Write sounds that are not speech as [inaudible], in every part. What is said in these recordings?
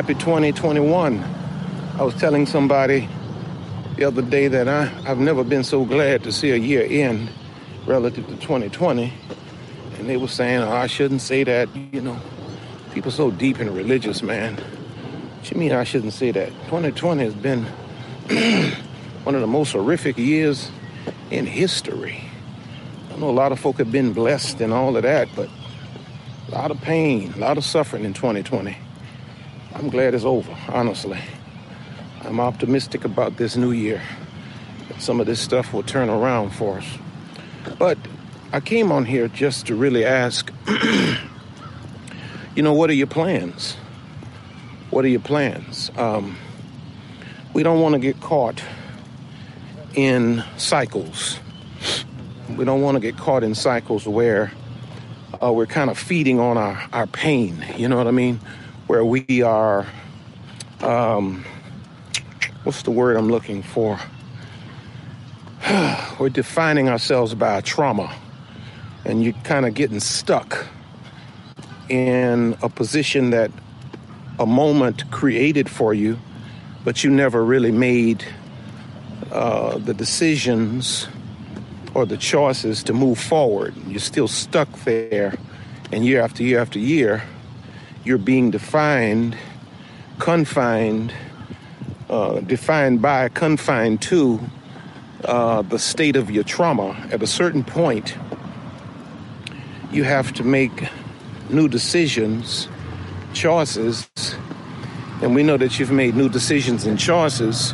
Happy 2021. I was telling somebody the other day that I, I've never been so glad to see a year end relative to 2020. And they were saying, oh, I shouldn't say that. You know, people so deep and religious, man. What you mean I shouldn't say that? 2020 has been [clears throat] one of the most horrific years in history. I know a lot of folk have been blessed and all of that, but a lot of pain, a lot of suffering in 2020. I'm glad it's over, honestly. I'm optimistic about this new year. Some of this stuff will turn around for us. But I came on here just to really ask, [clears throat] you know, what are your plans? What are your plans? Um, we don't want to get caught in cycles. We don't want to get caught in cycles where uh, we're kind of feeding on our, our pain. You know what I mean? Where we are, um, what's the word I'm looking for? [sighs] we're defining ourselves by a trauma, and you're kind of getting stuck in a position that a moment created for you, but you never really made uh, the decisions or the choices to move forward. You're still stuck there, and year after year after year, you're being defined, confined, uh, defined by, confined to uh, the state of your trauma. At a certain point, you have to make new decisions, choices, and we know that you've made new decisions and choices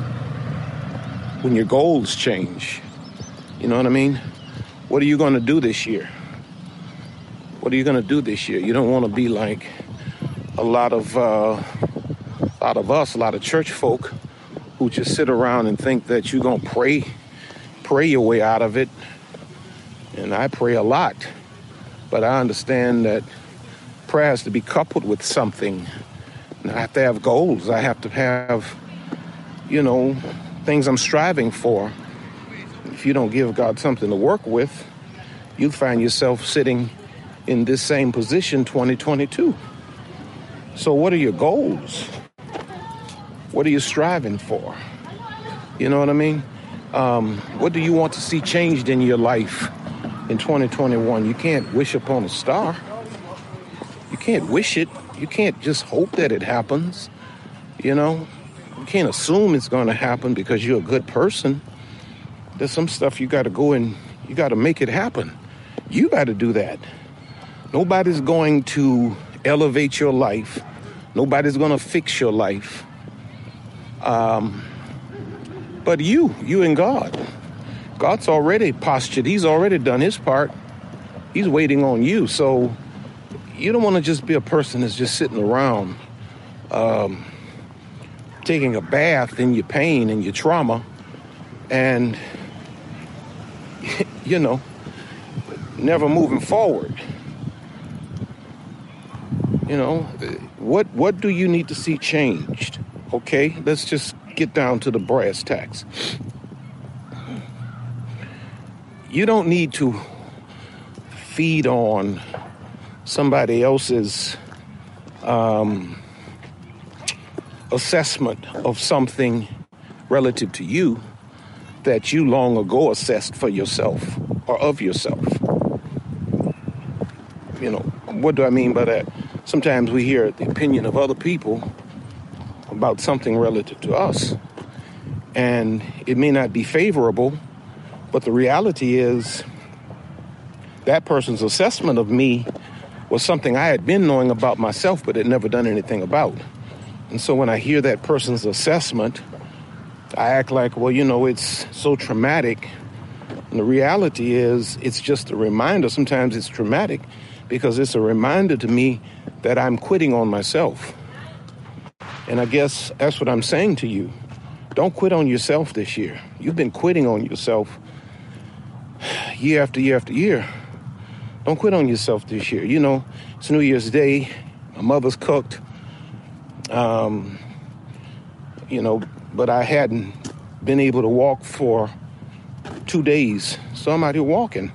when your goals change. You know what I mean? What are you going to do this year? What are you going to do this year? You don't want to be like a lot of uh, a lot of us, a lot of church folk who just sit around and think that you're to pray pray your way out of it. And I pray a lot. But I understand that prayer has to be coupled with something. And I have to have goals. I have to have, you know, things I'm striving for. If you don't give God something to work with, you find yourself sitting in this same position 2022. So, what are your goals? What are you striving for? You know what I mean? Um, what do you want to see changed in your life in 2021? You can't wish upon a star. You can't wish it. You can't just hope that it happens. You know, you can't assume it's going to happen because you're a good person. There's some stuff you got to go and you got to make it happen. You got to do that. Nobody's going to elevate your life. Nobody's going to fix your life. Um, but you, you and God. God's already postured. He's already done his part. He's waiting on you. So you don't want to just be a person that's just sitting around. Um, taking a bath in your pain and your trauma and [laughs] you know never moving forward you know what what do you need to see changed okay let's just get down to the brass tacks you don't need to feed on somebody else's um, assessment of something relative to you that you long ago assessed for yourself or of yourself. You know, what do I mean by that? Sometimes we hear the opinion of other people about something relative to us, and it may not be favorable, but the reality is that person's assessment of me was something I had been knowing about myself, but had never done anything about. And so when I hear that person's assessment, I act like, well, you know, it's so traumatic. And the reality is, it's just a reminder. Sometimes it's traumatic because it's a reminder to me that I'm quitting on myself. And I guess that's what I'm saying to you. Don't quit on yourself this year. You've been quitting on yourself year after year after year. Don't quit on yourself this year. You know, it's New Year's Day. My mother's cooked. Um, you know, but I hadn't been able to walk for two days. So I'm out here walking.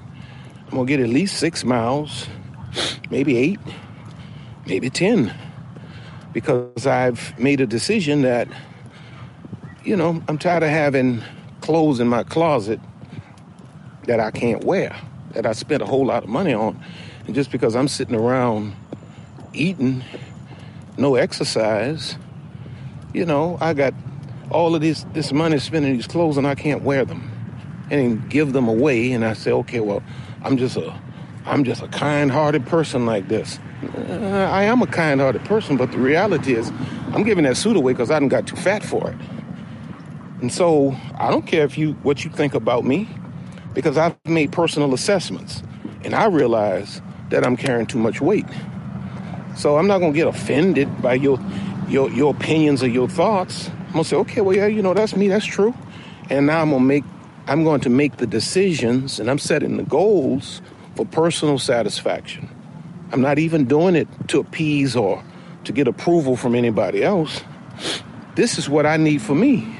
I'm gonna get at least six miles, maybe eight, maybe 10. because I've made a decision that, you know, I'm tired of having clothes in my closet that I can't wear, that I spent a whole lot of money on. And just because I'm sitting around eating, no exercise, you know, I got all of this this money spent in these clothes and I can't wear them and give them away. And I say, okay, well, I'm just a I'm just a kind-hearted person like this. Uh, I am a kind-hearted person, but the reality is, I'm giving that suit away because I didn't got too fat for it. And so I don't care if you what you think about me, because I've made personal assessments, and I realize that I'm carrying too much weight. So I'm not gonna get offended by your your your opinions or your thoughts. I'm gonna say, okay, well, yeah, you know, that's me, that's true. And now I'm gonna make I'm going to make the decisions and I'm setting the goals for personal satisfaction. I'm not even doing it to appease or to get approval from anybody else. This is what I need for me.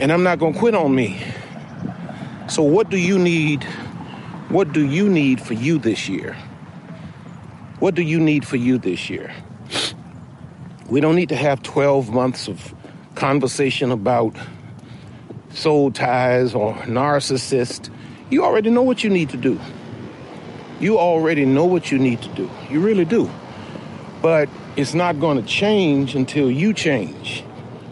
And I'm not going to quit on me. So, what do you need? What do you need for you this year? What do you need for you this year? We don't need to have 12 months of conversation about soul ties or narcissist. You already know what you need to do. You already know what you need to do. You really do. But it's not going to change until you change.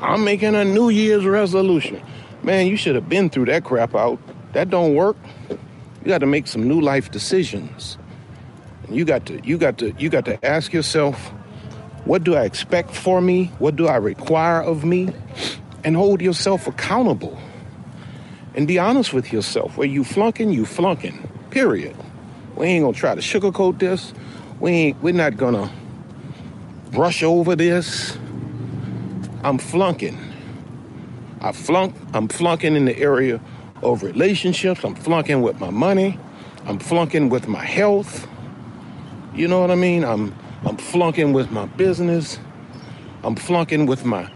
I'm making a New Year's resolution. Man, you should have been through that crap out. That don't work. You got to make some new life decisions. You got to you got to you got to ask yourself, what do I expect for me? What do I require of me? And hold yourself accountable and be honest with yourself. Where you flunking, you flunking. Period. We ain't gonna try to sugarcoat this. We ain't we're not gonna brush over this. I'm flunking. I flunk, I'm flunking in the area of relationships. I'm flunking with my money. I'm flunking with my health. You know what I mean? I'm I'm flunking with my business. I'm flunking with my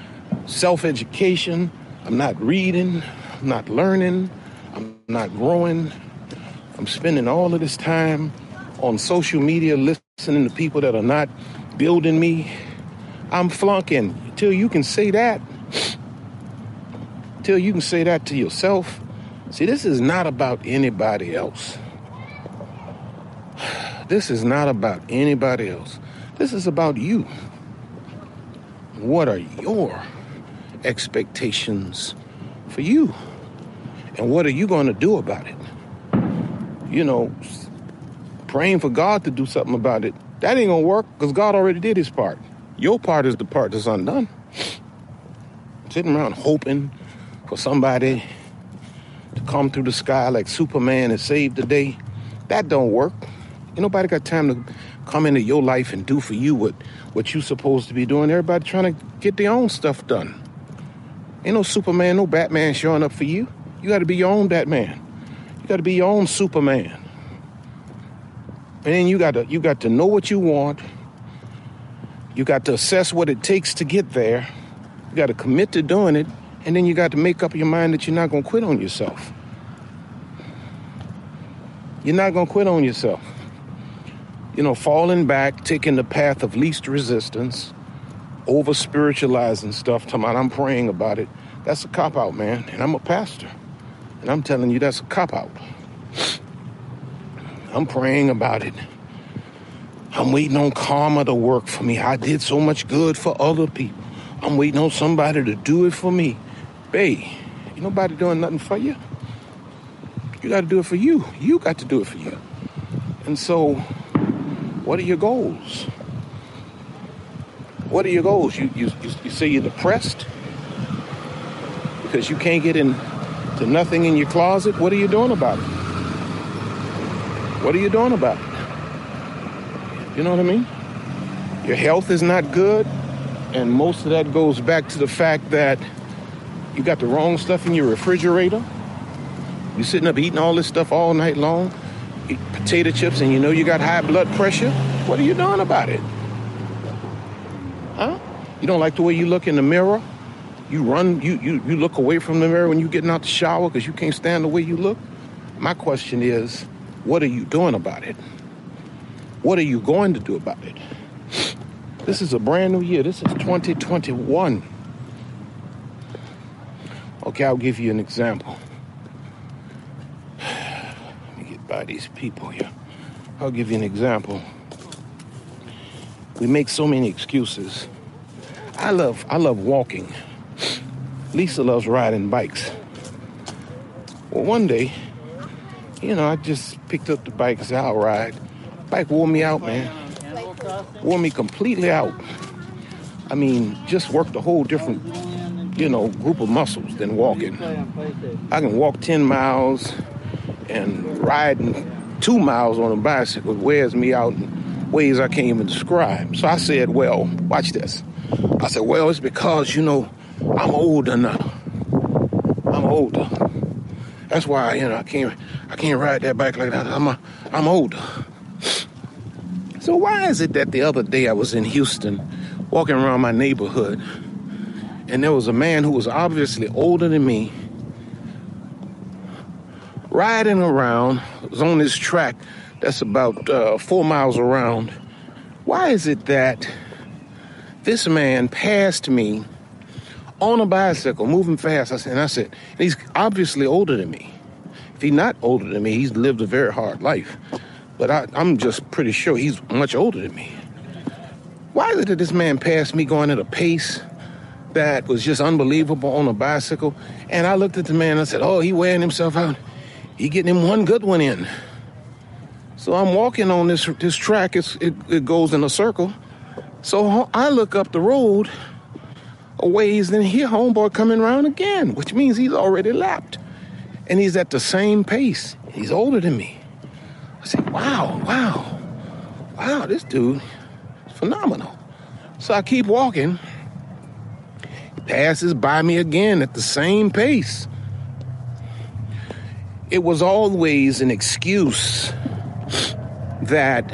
self-education. I'm not reading. I'm not learning. I'm not growing. I'm spending all of this time on social media listening to people that are not building me. I'm flunking. Till you can say that, till you can say that to yourself. See, this is not about anybody else. This is not about anybody else. This is about you. What are your expectations for you? And what are you going to do about it? You know, praying for God to do something about it, that ain't going to work because God already did his part. Your part is the part that's undone. Sitting around hoping for somebody to come through the sky like Superman and save the day, that don't work. Ain't nobody got time to come into your life and do for you what, what you supposed to be doing. Everybody trying to get their own stuff done. Ain't no Superman, no Batman showing up for you. You got to be your own Batman. You got to be your own Superman. And then you got to you got to know what you want. You got to assess what it takes to get there. You got to commit to doing it, and then you got to make up your mind that you're not going to quit on yourself. You're not going to quit on yourself. You know, falling back, taking the path of least resistance, over spiritualizing stuff, talking about I'm praying about it. That's a cop out, man. And I'm a pastor. And I'm telling you, that's a cop out. I'm praying about it. I'm waiting on karma to work for me. I did so much good for other people. I'm waiting on somebody to do it for me. Babe, ain't nobody doing nothing for you. You got to do it for you. You got to do it for you. And so, what are your goals? What are your goals? You, you, you say you're depressed because you can't get in to nothing in your closet, what are you doing about it? What are you doing about it? You know what I mean? Your health is not good, and most of that goes back to the fact that you got the wrong stuff in your refrigerator. You're sitting up eating all this stuff all night long, eat potato chips, and you know you got high blood pressure. What are you doing about it? Huh? You don't like the way you look in the mirror? You run, you, you, you look away from the mirror when you're getting out the shower because you can't stand the way you look. My question is, what are you doing about it? What are you going to do about it? This is a brand new year. This is 2021. Okay, I'll give you an example. Let me get by these people here. I'll give you an example. We make so many excuses. I love I love walking. Lisa loves riding bikes. Well, one day, you know, I just picked up the bike and said, I'll ride. Bike wore me out, man. Wore me completely out. I mean, just worked a whole different, you know, group of muscles than walking. I can walk 10 miles and riding two miles on a bicycle wears me out in ways I can't even describe. So I said, well, watch this. I said, well, it's because, you know, I'm older now. I'm older. That's why, you know, I can't I can't ride that bike like that. I'm a, I'm older. So why is it that the other day I was in Houston walking around my neighborhood and there was a man who was obviously older than me riding around, was on this track that's about uh, four miles around. Why is it that this man passed me on a bicycle, moving fast? I said, and I said, he's obviously older than me. If he's not older than me, he's lived a very hard life. But I, I'm just pretty sure he's much older than me. Why is it that this man passed me going at a pace that was just unbelievable on a bicycle? And I looked at the man and I said, Oh, he wearing himself out. He getting him one good one in. So I'm walking on this this track. It's, it, it goes in a circle. So I look up the road ways, then here homeboy coming around again, which means he's already lapped. And he's at the same pace. He's older than me. I said, wow, wow, wow, this dude is phenomenal. So I keep walking. He passes by me again at the same pace. It was always an excuse that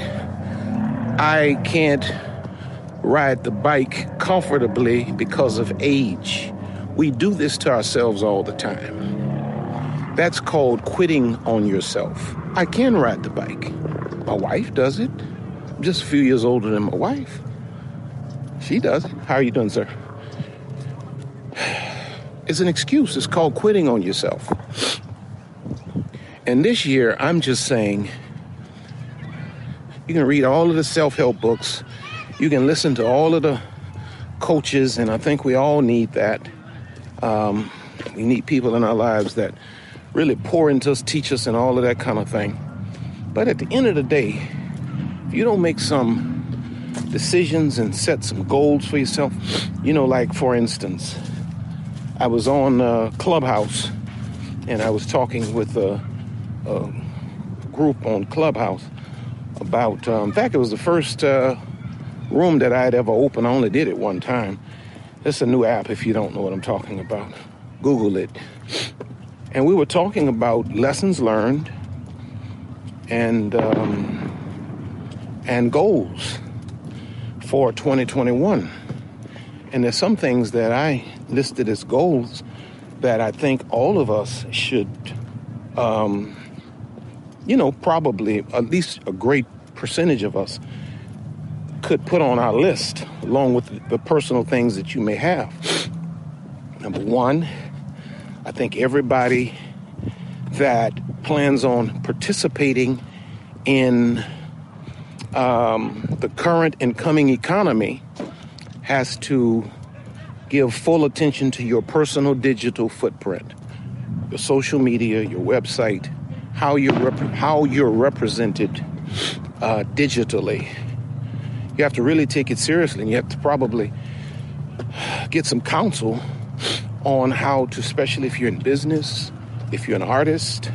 I can't ride the bike comfortably because of age. We do this to ourselves all the time. That's called quitting on yourself. I can ride the bike. My wife does it. I'm just a few years older than my wife. She does it. How are you doing, sir? [sighs] It's an excuse. It's called quitting on yourself. And this year, I'm just saying, you can read all of the self help books, you can listen to all of the coaches, and I think we all need that. Um, we need people in our lives that really pour into us, teach us, and all of that kind of thing. But at the end of the day, if you don't make some decisions and set some goals for yourself, you know, like for instance, I was on uh, Clubhouse and I was talking with a, a group on Clubhouse about, uh, in fact, it was the first uh, room that I had ever opened. I only did it one time. It's a new app if you don't know what I'm talking about. Google it. And we were talking about lessons learned and um, and goals for 2021. And there's some things that I listed as goals that I think all of us should, um, you know, probably at least a great percentage of us could put on our list along with the personal things that you may have. Number one, I think everybody that plans on participating in um, the current and coming economy has to give full attention to your personal digital footprint, your social media, your website, how you're rep- how you're represented uh, digitally. You have to really take it seriously, and you have to probably get some counsel on how to, especially if you're in business, if you're an artist,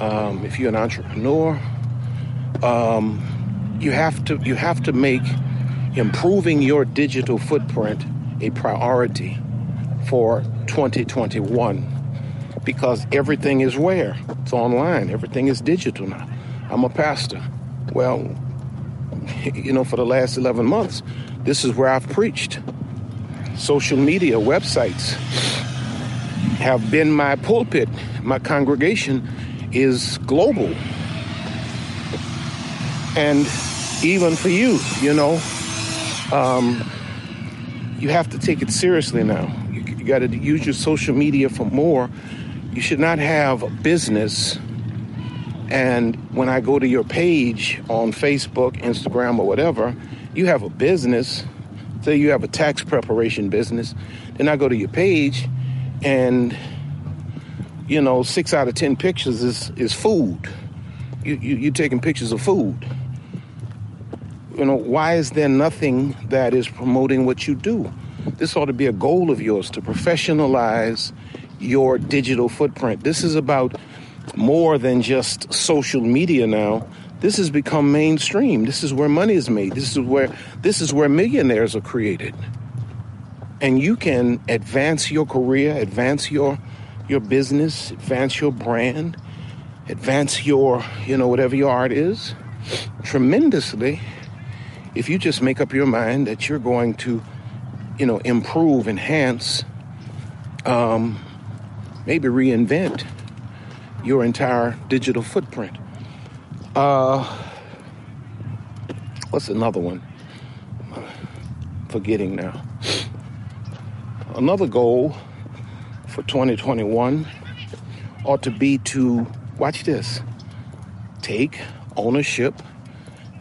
um, if you're an entrepreneur, um, you have to you have to make improving your digital footprint a priority for 2021 because everything is where? It's online. Everything is digital now. I'm a pastor. Well [laughs] you know for the last 11 months this is where i've preached social media websites have been my pulpit my congregation is global and even for you you know um, you have to take it seriously now. You, you got to use your social media for more. You should not have a business. And when I go to your page on Facebook, Instagram, or whatever, you have a business. Say you have a tax preparation business. Then I go to your page, and you know, six out of ten pictures is is food. You you you're taking pictures of food. You know, why is there nothing that is promoting what you do? This ought to be a goal of yours to professionalize your digital footprint. This is about more than just social media now. This has become mainstream. This is where money is made. This is where this is where millionaires are created. And you can advance your career, advance your your business, advance your brand, advance your, you know, whatever your art is tremendously if you just make up your mind that you're going to, you know, improve, enhance, um, maybe reinvent your entire digital footprint. Uh, what's another one? Forgetting now. Another goal for 2021 ought to be to watch this take ownership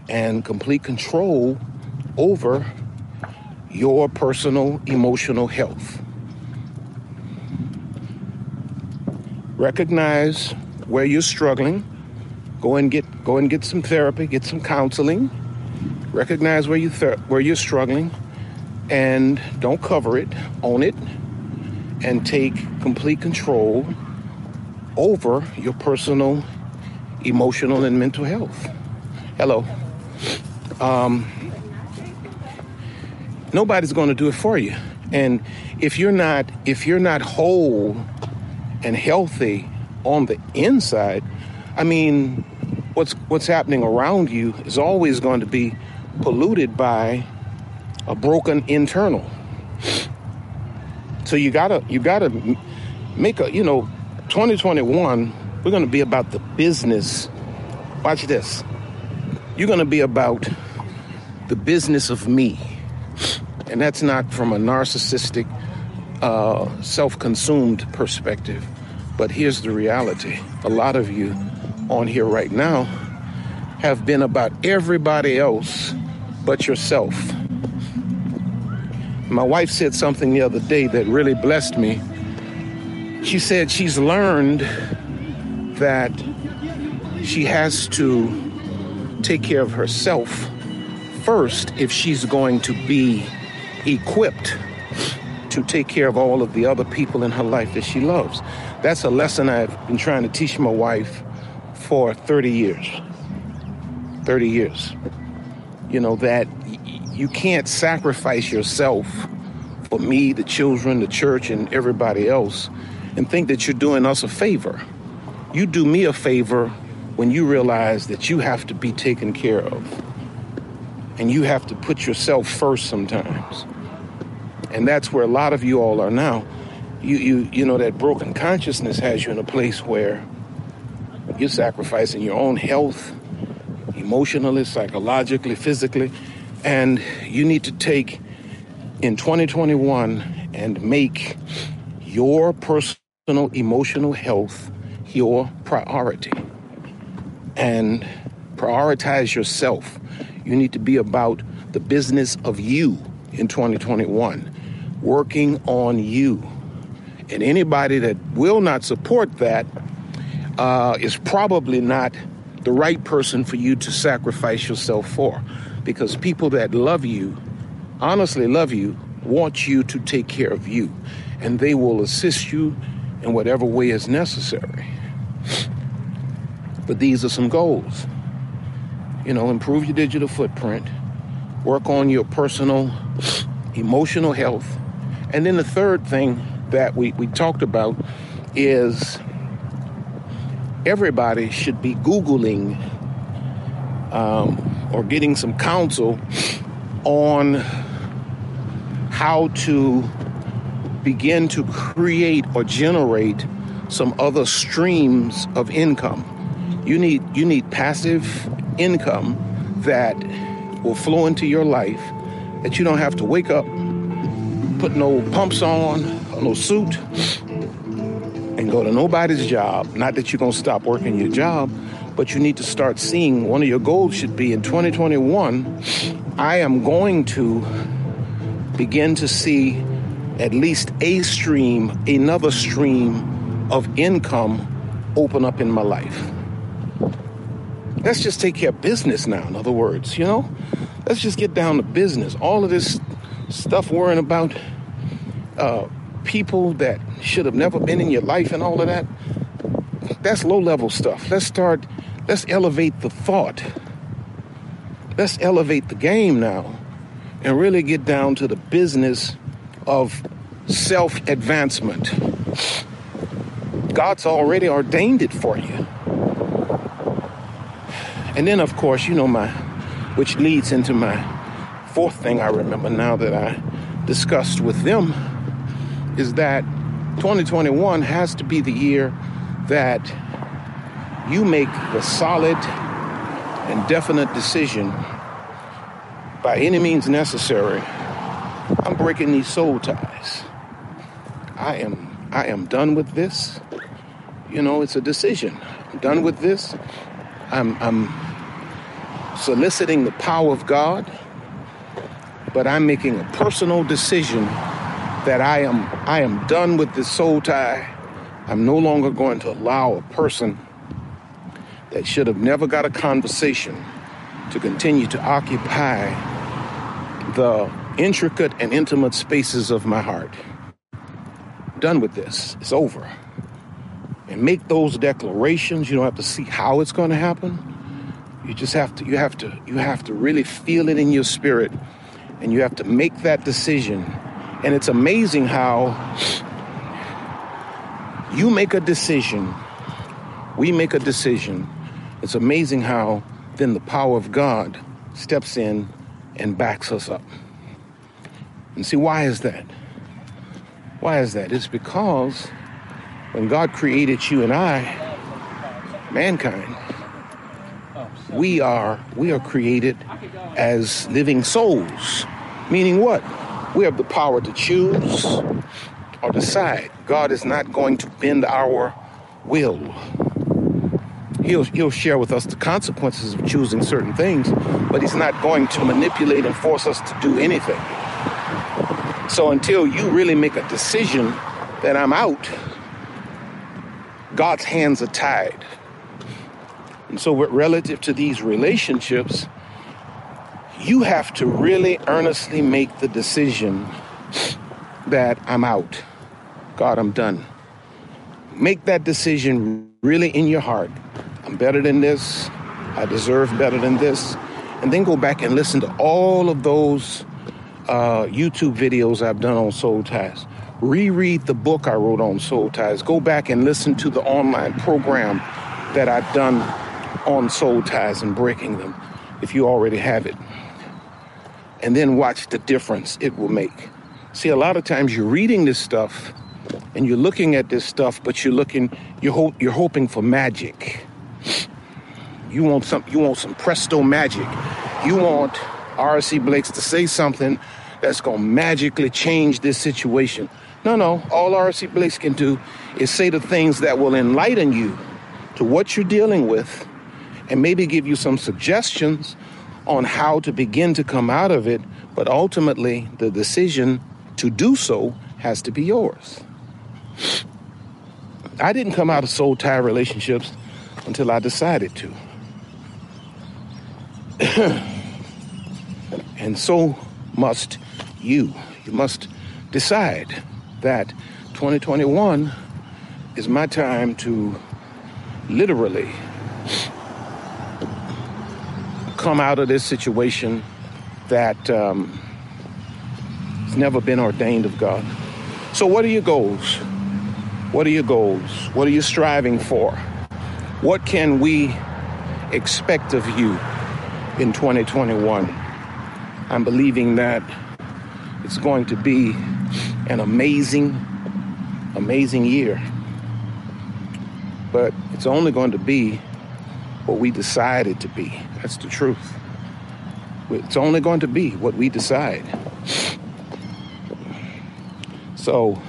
and complete control over your personal emotional health. Recognize where you're struggling. Go and get go and get some therapy, get some counseling. Recognize where you where you're struggling and don't cover it, own it and take complete control over your personal emotional and mental health. Hello. Um, nobody's going to do it for you. And if you're not if you're not whole and healthy on the inside, I mean, what's what's happening around you is always going to be polluted by a broken internal. So you gotta you gotta make a you know, 2021. We're to be about the business. Watch this. You're to be about the business of me. And that's not from a narcissistic, uh, self consumed perspective. But here's the reality a lot of you on here right now have been about everybody else but yourself. My wife said something the other day that really blessed me. She said she's learned that she has to take care of herself first if she's going to be equipped to take care of all of the other people in her life that she loves. That's a lesson I've been trying to teach my wife for 30 years. 30 years. You know, that you can't sacrifice yourself for me, the children, the church, and everybody else and think that you're doing us a favor. You do me a favor when you realize that you have to be taken care of and you have to put yourself first sometimes. And that's where a lot of you all are now. You, you, you know, that broken consciousness has you in a place where you're sacrificing your own health, emotionally, psychologically, physically, and you need to take in 2021 and make your personal emotional health your priority. And prioritize yourself you need to be about the business of you in 2021, working on you. And anybody that will not support that uh, is probably not the right person for you to sacrifice yourself for. Because people that love you, honestly love you, want you to take care of you. And they will assist you in whatever way is necessary. But these are some goals you know, improve your digital footprint, work on your personal emotional health. And then the third thing that we, we talked about is everybody should be Googling um, or getting some counsel on how to begin to create or generate some other streams of income. You need you need passive income that will flow into your life that you don't have to wake up, put no pumps on, no suit, and go to nobody's job. Not that you're going to stop working your job, but you need to start seeing one of your goals should be in 2021, I am going to begin to see at least a stream, another stream of income open up in my life. Let's just take care of business now, in other words, you know? Let's just get down to business. All of this stuff worrying about uh, people that should have never been in your life and all of that, that's low level stuff. Let's start, let's elevate the thought. Let's elevate the game now and really get down to the business of self advancement. God's already ordained it for you. And then, of course, you know, my, which leads into my fourth thing I remember now that I discussed with them is that 2021 has to be the year that you make the solid and definite decision by any means necessary. I'm breaking these soul ties. I am I am done with this. You know, it's a decision. I'm done with this. I'm I'm soliciting the power of God, but I'm making a personal decision that I am I am done with this soul tie. I'm no longer going to allow a person that should have never got a conversation to continue to occupy the intricate and intimate spaces of my heart. Done with this. It's over. And make those declarations. You don't have to see how it's going to happen. You just have to you have to you have to really feel it in your spirit and you have to make that decision and it's amazing how you make a decision, we make a decision. It's amazing how then the power of God steps in and backs us up. And see, why is that? Why is that? It's because when God created you and I, mankind, we are we are created as living souls. Meaning what? We have the power to choose or decide. God is not going to bend our will. He'll, he'll share with us the consequences of choosing certain things, but He's not going to manipulate and force us to do anything. So until you really make a decision that I'm out, God's hands are tied. And so, relative to these relationships, you have to really earnestly make the decision that I'm out. God, I'm done. Make that decision really in your heart. I'm better than this. I deserve better than this. And then go back and listen to all of those uh, YouTube videos I've done on soul ties. Reread the book I wrote on soul ties. Go back and listen to the online program that I've done on soul ties and breaking them if you already have it and then watch the difference it will make. See, a lot of times you're reading this stuff and you're looking at this stuff, but you're looking, you're, ho- you're hoping for magic. You want some, you want some presto magic. You want R.C. Blakes to say something that's to magically change this situation. No, no. All R.C. Blakes can do is say the things that will enlighten you to what you're dealing with and maybe give you some suggestions on how to begin to come out of it, but ultimately the decision to do so has to be yours. I didn't come out of soul tie relationships until I decided to. [clears throat] and so must you. You must decide that 2021 is my time to literally come out of this situation that um, has never been ordained of God. So, what are your goals? What are your goals? What are you striving for? What can we expect of you in 2021? I'm believing that it's going to be an amazing, amazing year. But it's only going to be what we decided to be. That's the truth. It's only going to be what we decide. So,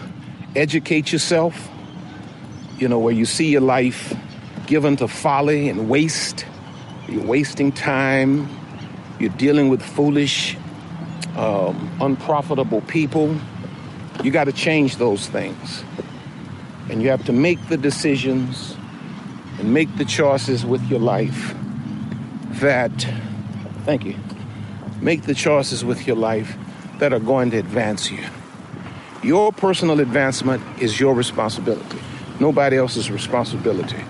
educate yourself, you know, where you see your life given to folly and waste. You're wasting time. You're dealing with foolish, um, unprofitable people. You got to change those things. And you have to make the decisions and make the choices with your life that, thank you, make the choices with your life that are going to advance you. Your personal advancement is your responsibility, nobody else's responsibility.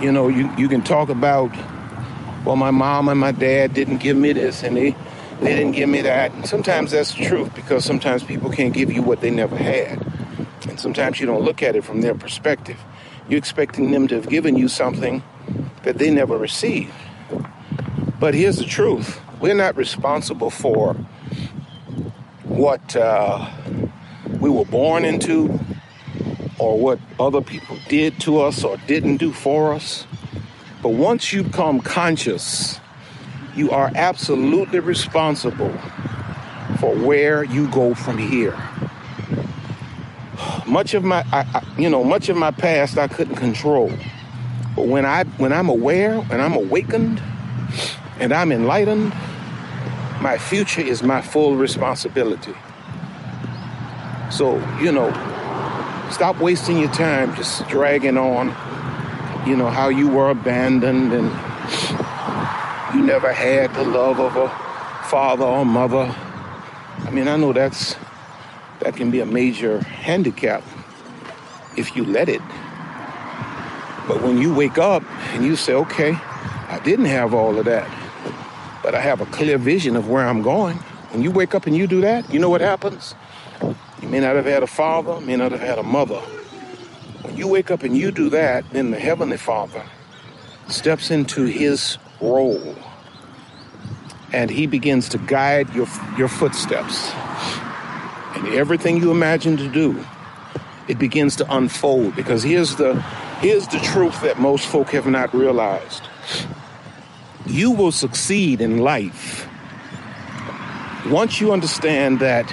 You know, you, you can talk about, well, my mom and my dad didn't give me this and they, they didn't give me that. And sometimes that's the truth because sometimes people can't give you what they never had. And sometimes you don't look at it from their perspective. You're expecting them to have given you something that they never received. But here's the truth we're not responsible for what uh, we were born into or what other people did to us or didn't do for us. But once you become conscious, you are absolutely responsible for where you go from here much of my I, I, you know much of my past I couldn't control but when I when I'm aware and I'm awakened and I'm enlightened my future is my full responsibility so you know stop wasting your time just dragging on you know how you were abandoned and you never had the love of a father or mother I mean I know that's that can be a major handicap if you let it. But when you wake up and you say, okay, I didn't have all of that, but I have a clear vision of where I'm going. When you wake up and you do that, you know what happens? You may not have had a father, may not have had a mother. When you wake up and you do that, then the Heavenly Father steps into his role and he begins to guide your, your footsteps and everything you imagine to do, it begins to unfold because here's the here's the truth that most folk have not realized. You will succeed in life once you understand that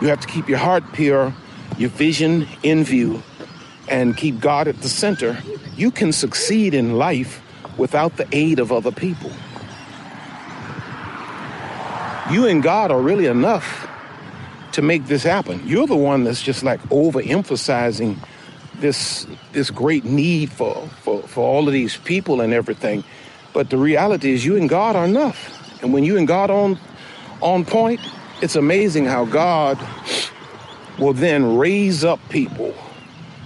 you have to keep your heart pure, your vision in view, and keep God at the center. You can succeed in life without the aid of other people. You and God are really enough to make this happen. You're the one that's just like overemphasizing this this great need for, for, for all of these people and everything. But the reality is you and God are enough. And when you and God on on point, it's amazing how God will then raise up people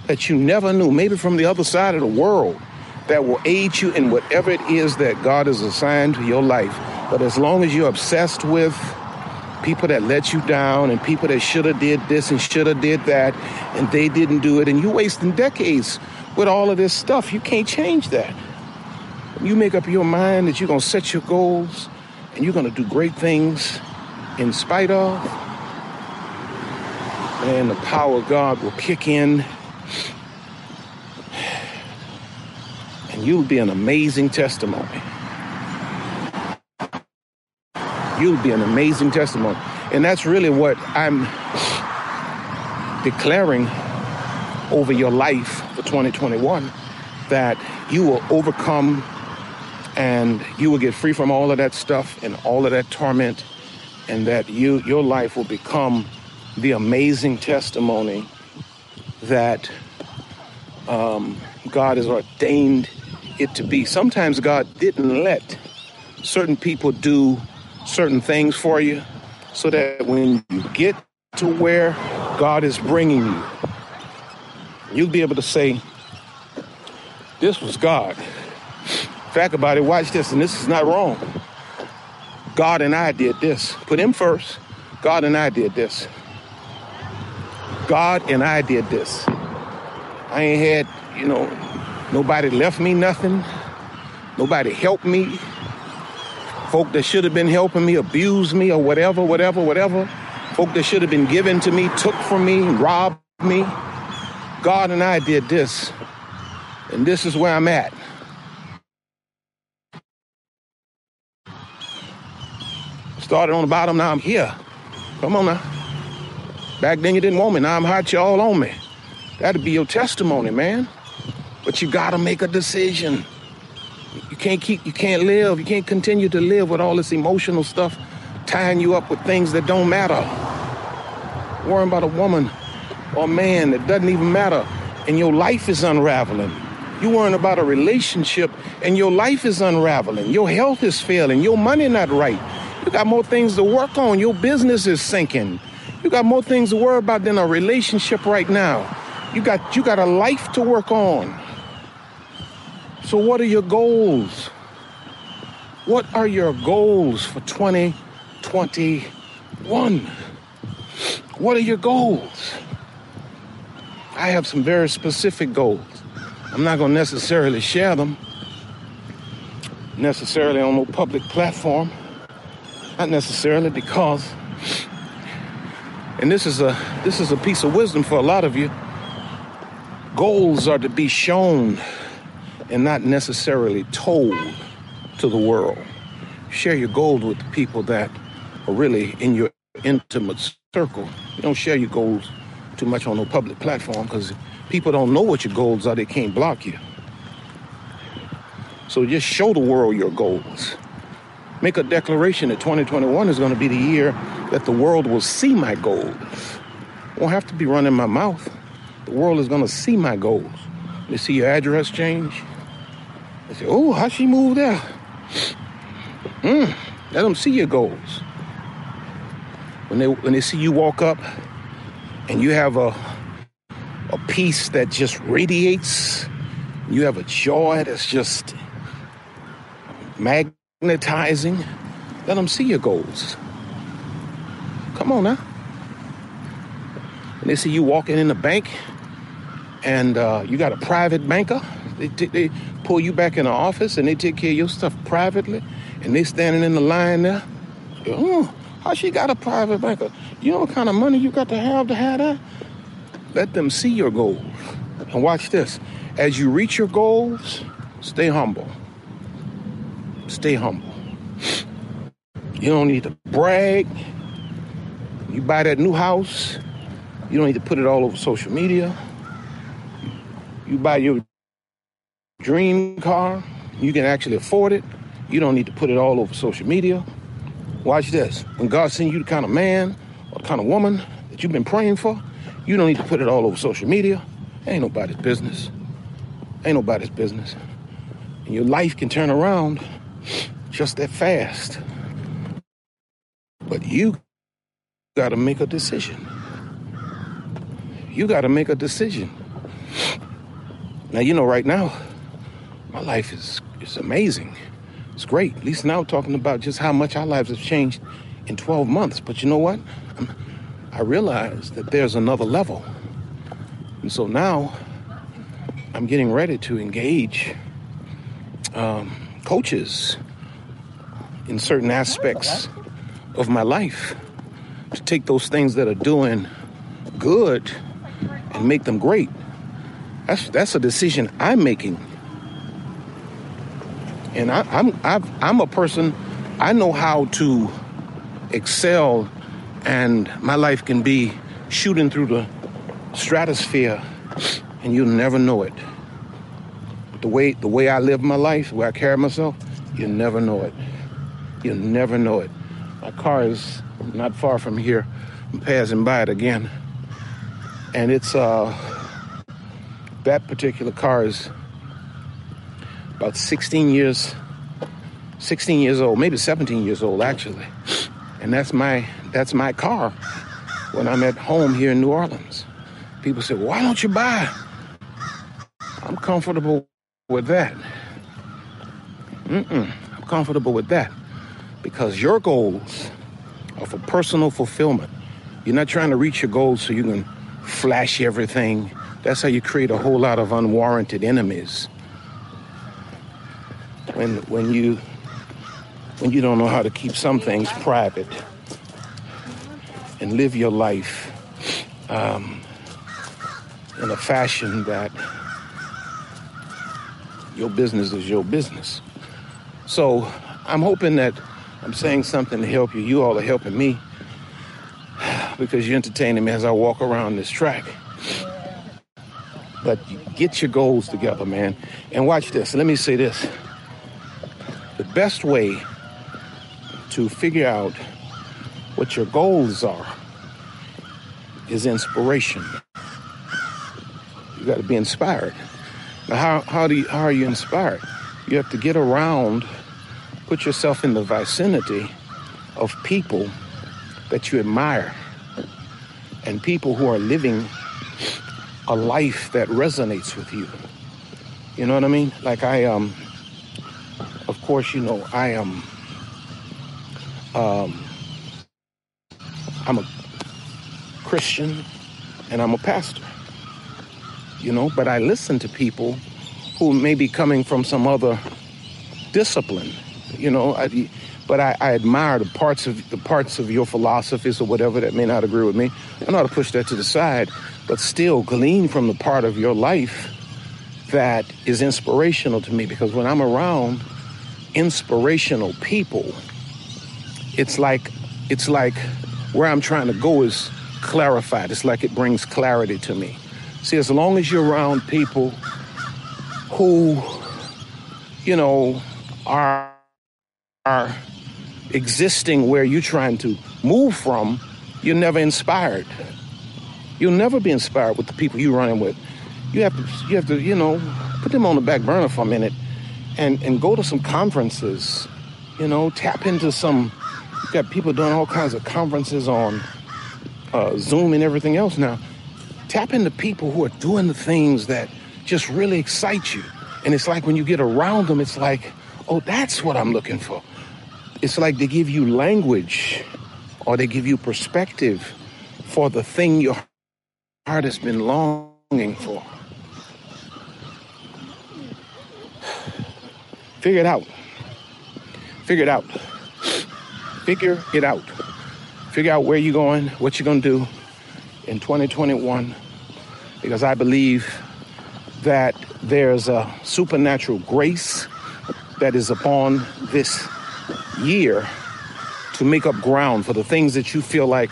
that you never knew, maybe from the other side of the world, that will aid you in whatever it is that God has assigned to your life. But as long as you're obsessed with people that let you down and people that should have did this and should have did that and they didn't do it and you wasting decades with all of this stuff. You can't change that. You make up your mind that you're going to set your goals and you're going to do great things in spite of and the power of god will kick in. And you'll be an amazing testimony you'll be an amazing testimony. And that's really what I'm declaring over your life for 2021 that you will overcome and you will get free from all of that stuff and all of that torment and that you your life will become the amazing testimony that um, God has ordained it to be. Sometimes God didn't let certain people do certain things for you so that when you get to where God is bringing you, you'll be able to say, This was God. Fact about it, watch this, and this is not wrong. God and I did this. Put him first. God and I did this. God and I did this. I ain't had, you know, nobody left me nothing. Nobody helped me folk that should have been helping me abused me or whatever, whatever, whatever. Folk that should have been given to me took from me, robbed me. God and I did this, and this is where I'm at. Started on the bottom, now I'm here. Come on now. Back then you didn't want me, now I'm hot, you all on me. That'd be your testimony, man. But you gotta make a decision. You can't keep, you can't live, you can't continue to live with all this emotional stuff tying you up with things that don't matter. Worrying about a woman or a man that doesn't even matter, and your life is unraveling. You worrying about a relationship, and your life is unraveling. Your health is failing. Your money not right. You got more things to work on. Your business is sinking. You got more things to worry about than a relationship right now. You got you got a life to work on. So what are your goals? What are your goals for 2021? What are your goals? I have some very specific goals. I'm not going to necessarily share them necessarily on no public platform. Not necessarily because and this is a this is a piece of wisdom for a lot of you. Goals are to be shown and not necessarily told to the world. Share your goals with the people that are really in your intimate circle. You don't share your goals too much on no public platform because people don't know what your goals are. They can't block you. So just show the world your goals. Make a declaration that 2021 is going to be the year that the world will see my goals. Won't have to be running my mouth. The world is going to see my goals. They see your address change. They said, "Oh, how she moved there?" Mm, let them see your goals. When they when they see you walk up, and you have a a peace that just radiates, you have a joy that's just magnetizing. Let them see your goals. Come on now. And they see you walking in the bank, and uh, you got a private banker. They, t- they pull you back in the office and they take care of your stuff privately, and they standing in the line there. Oh, how she got a private banker? You know what kind of money you got to have to have that? Let them see your goals. And watch this. As you reach your goals, stay humble. Stay humble. You don't need to brag. You buy that new house, you don't need to put it all over social media. You buy your dream car, you can actually afford it. You don't need to put it all over social media. Watch this. When God sends you the kind of man or the kind of woman that you've been praying for, you don't need to put it all over social media. Ain't nobody's business. Ain't nobody's business. And your life can turn around just that fast. But you got to make a decision. You got to make a decision. Now, you know, right now, my life is, is amazing. It's great. At least now talking about just how much our lives have changed in 12 months. But you know what? I realize that there's another level. And so now I'm getting ready to engage um, coaches in certain aspects of my life to take those things that are doing good and make them great. That's that's a decision I'm making and I, I'm I've, I'm a person. I know how to excel, and my life can be shooting through the stratosphere, and you'll never know it. But the way the way I live my life, the way I carry myself, you'll never know it. You'll never know it. My car is not far from here. I'm passing by it again, and it's uh that particular car is about 16 years 16 years old maybe 17 years old actually. And that's my that's my car when i'm at home here in new orleans. People say why don't you buy i'm comfortable with that. Mm-mm, i'm comfortable with that because your goals are for personal fulfillment. You're not trying to reach your goals so you can flash everything that's how you create a whole lot of unwarranted enemies when when you when you don't know how to keep some things private and live your life um, in a fashion that your business is your business. So I'm hoping that I'm saying something to help you. You all are helping me [sighs] because you're entertaining me as I walk around this track. But get your goals together, man. And watch this. Let me say this. The best way to figure out what your goals are is inspiration. You got to be inspired. Now, how, how, do you, how are you inspired? You have to get around, put yourself in the vicinity of people that you admire and people who are living a life that resonates with you. You know what I mean? Like I um of course, you know, I am um I'm a Christian and I'm a pastor. You know, but I listen to people who may be coming from some other discipline. You know, I, but I, I, admire the parts of the parts of your philosophies or whatever that may not agree with me. I know how to push that to the side, but still glean from the part of your life that is inspirational to me. Because when I'm around inspirational people, it's like it's like where I'm trying to go is clarified. It's like it brings clarity to me. See, as long as you're around people who, you know, are are existing where you're trying to move from, you're never inspired. You'll never be inspired with the people you're running with. You have to, you have to, you know, put them on the back burner for a minute, and and go to some conferences. You know, tap into some. You got people doing all kinds of conferences on uh, Zoom and everything else now. Tap into people who are doing the things that just really excite you. And it's like when you get around them, it's like, oh, that's what I'm looking for. It's like they give you language or they give you perspective for the thing your heart has been longing for. Figure it out. Figure it out. Figure it out. Figure out where you're going, what you're going to do in 2021, because I believe that there's a supernatural grace that is upon this year to make up ground for the things that you feel like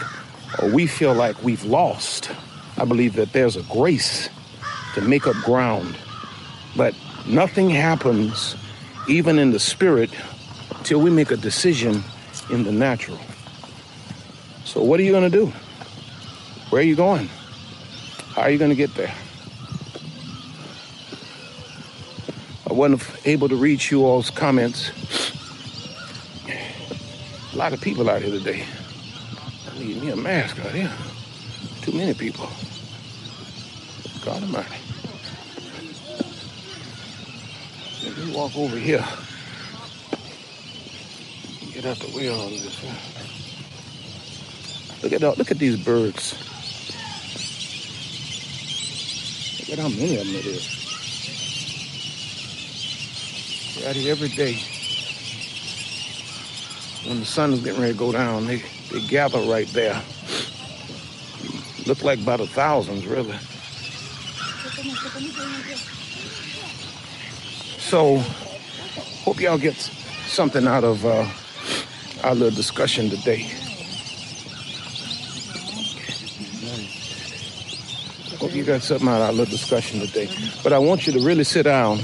or we feel like we've lost. I believe that there's a grace to make up ground. But nothing happens, even in the spirit, till we make a decision in the natural. So, what are you going to do? Where are you going? How are you going to get there? I wasn't able to read you all's comments. A lot of people out here today. I need me a mask out here. Too many people. God Almighty. Let me walk over here. Get out the way on this. One. Look at that. look at these birds. Look at how many of them it is. They're out here every day. When the sun is getting ready to go down, they, they gather right there. Look like about a thousands, really. So, hope y'all get something out of uh, our little discussion today. Hope you got something out of our little discussion today. But I want you to really sit down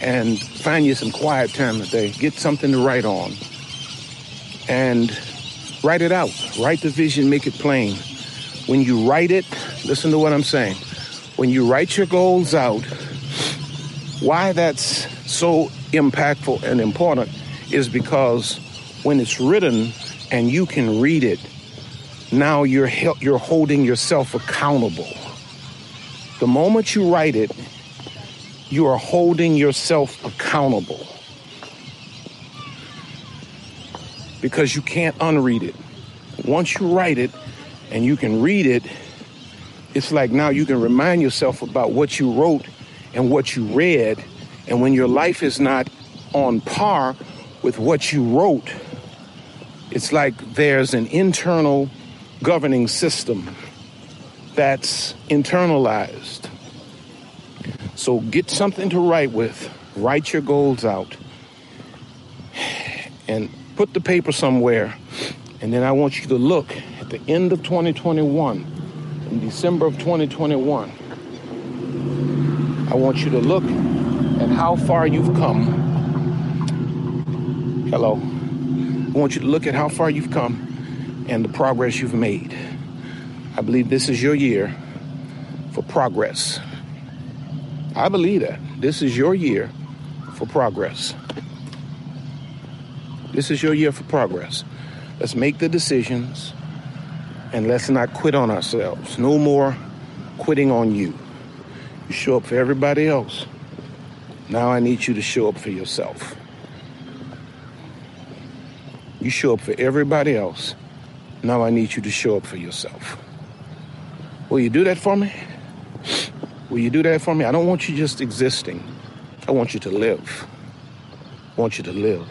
and find you some quiet time today. Get something to write on and write it out. Write the vision, make it plain. When you write it, listen to what I'm saying. When you write your goals out, why that's so impactful and important is because when it's written and you can read it, now you're you're holding yourself accountable. The moment you write it, you are holding yourself accountable. Because you can't unread it. Once you write it and you can read it, it's like now you can remind yourself about what you wrote and what you read. And when your life is not on par with what you wrote, it's like there's an internal governing system that's internalized so get something to write with. Write your goals out and put the paper somewhere, and then I want you to look at the end of 2021, in December of 2021. I want you to look at how far you've come. Hello. I want you to look at how far you've come and the progress you've made. I believe this is your year for progress. I believe that. This is your year for progress. This is your year for progress. Let's make the decisions and let's not quit on ourselves. No more quitting on you. You show up for everybody else. Now I need you to show up for yourself. You show up for everybody else. Now I need you to show up for yourself. Will you do that for me? Will you do that for me? I don't want you just existing. I want you to live. I want you to live.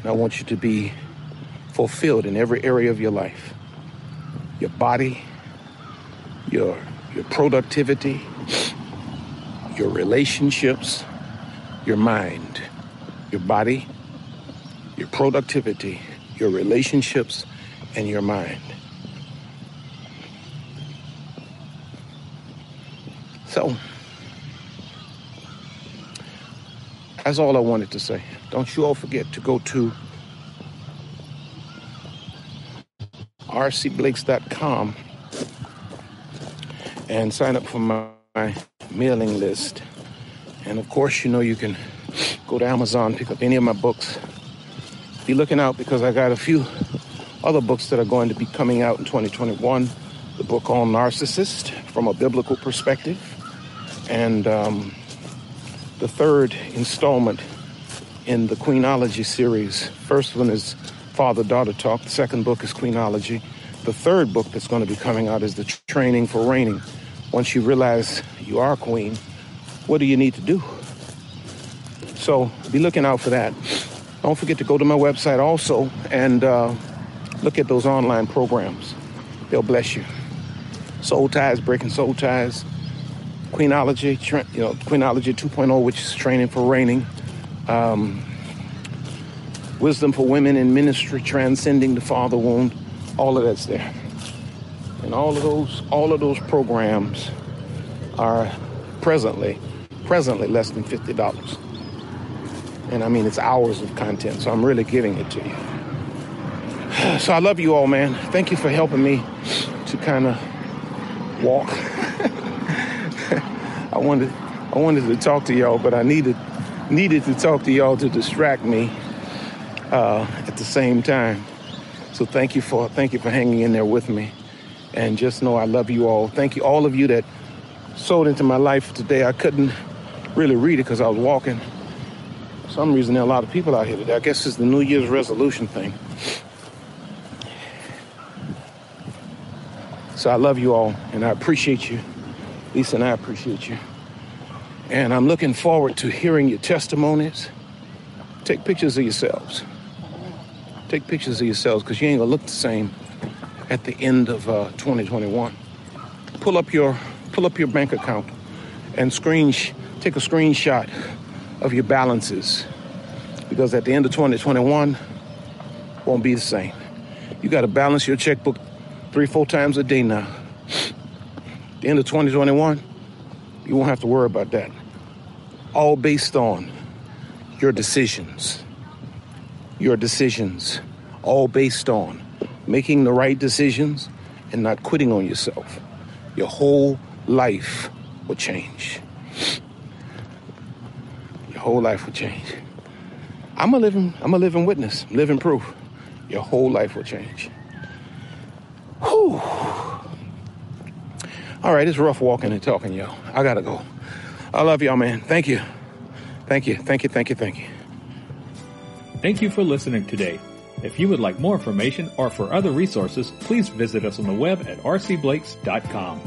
And I want you to be fulfilled in every area of your life. Your body, your your productivity, your relationships, your mind, your body, your productivity, your relationships, and your mind. So, that's all I wanted to say. Don't you all forget to go to rcblakes.com and sign up for my, my mailing list. And of course, you know you can go to Amazon, pick up any of my books. Be looking out because I got a few other books that are going to be coming out in 2021. The book on narcissist from a biblical perspective, and um, the third installment in the Queenology series. First one is Father Daughter Talk. The second book is Queenology. The third book that's going to be coming out is The Training for Reigning. Once you realize you are a queen, what do you need to do? So be looking out for that. Don't forget to go to my website also and uh, look at those online programs. They'll bless you. Soul Ties, Breaking Soul Ties, Queenology, you know, Queenology 2.0, which is training for reigning. Um, Wisdom for Women in Ministry, Transcending the Father Wound. All of that's there. And all of those, all of those programs are presently, presently less than $50. And I mean, it's hours of content, so I'm really giving it to you. [sighs] So I love you all, man. Thank you for helping me to kind of walk. [laughs] I wanted, I wanted to talk to y'all, but I needed, needed to talk to y'all to distract me uh, at the same time. So thank you for, thank you for hanging in there with me, and just know I love you all. Thank you, all of you that sold into my life today. I couldn't really read it because I was walking. For some reason, there are a lot of people out here today. I guess it's the New Year's resolution thing. So I love you all and I appreciate you. Lisa and I appreciate you. And I'm looking forward to hearing your testimonies. Take pictures of yourselves. Take pictures of yourselves because you ain't gonna look the same at the end of uh, 2021. Pull up your pull up your bank account and screen take a screenshot of your balances because at the end of 2021 won't be the same. You got to balance your checkbook three, four times a day now. At the end of 2021, you won't have to worry about that. All based on your decisions. Your decisions. All based on making the right decisions and not quitting on yourself. Your whole life will change. Your whole life will change. I'm a living, I'm a living witness, living proof. Your whole life will change. Whew. All right, it's rough walking and talking, y'all. I gotta go. I love y'all, man. Thank you. Thank you. Thank you. Thank you. Thank you. Thank you for listening today. If you would like more information or for other resources, please visit us on the web at rcblakes.com.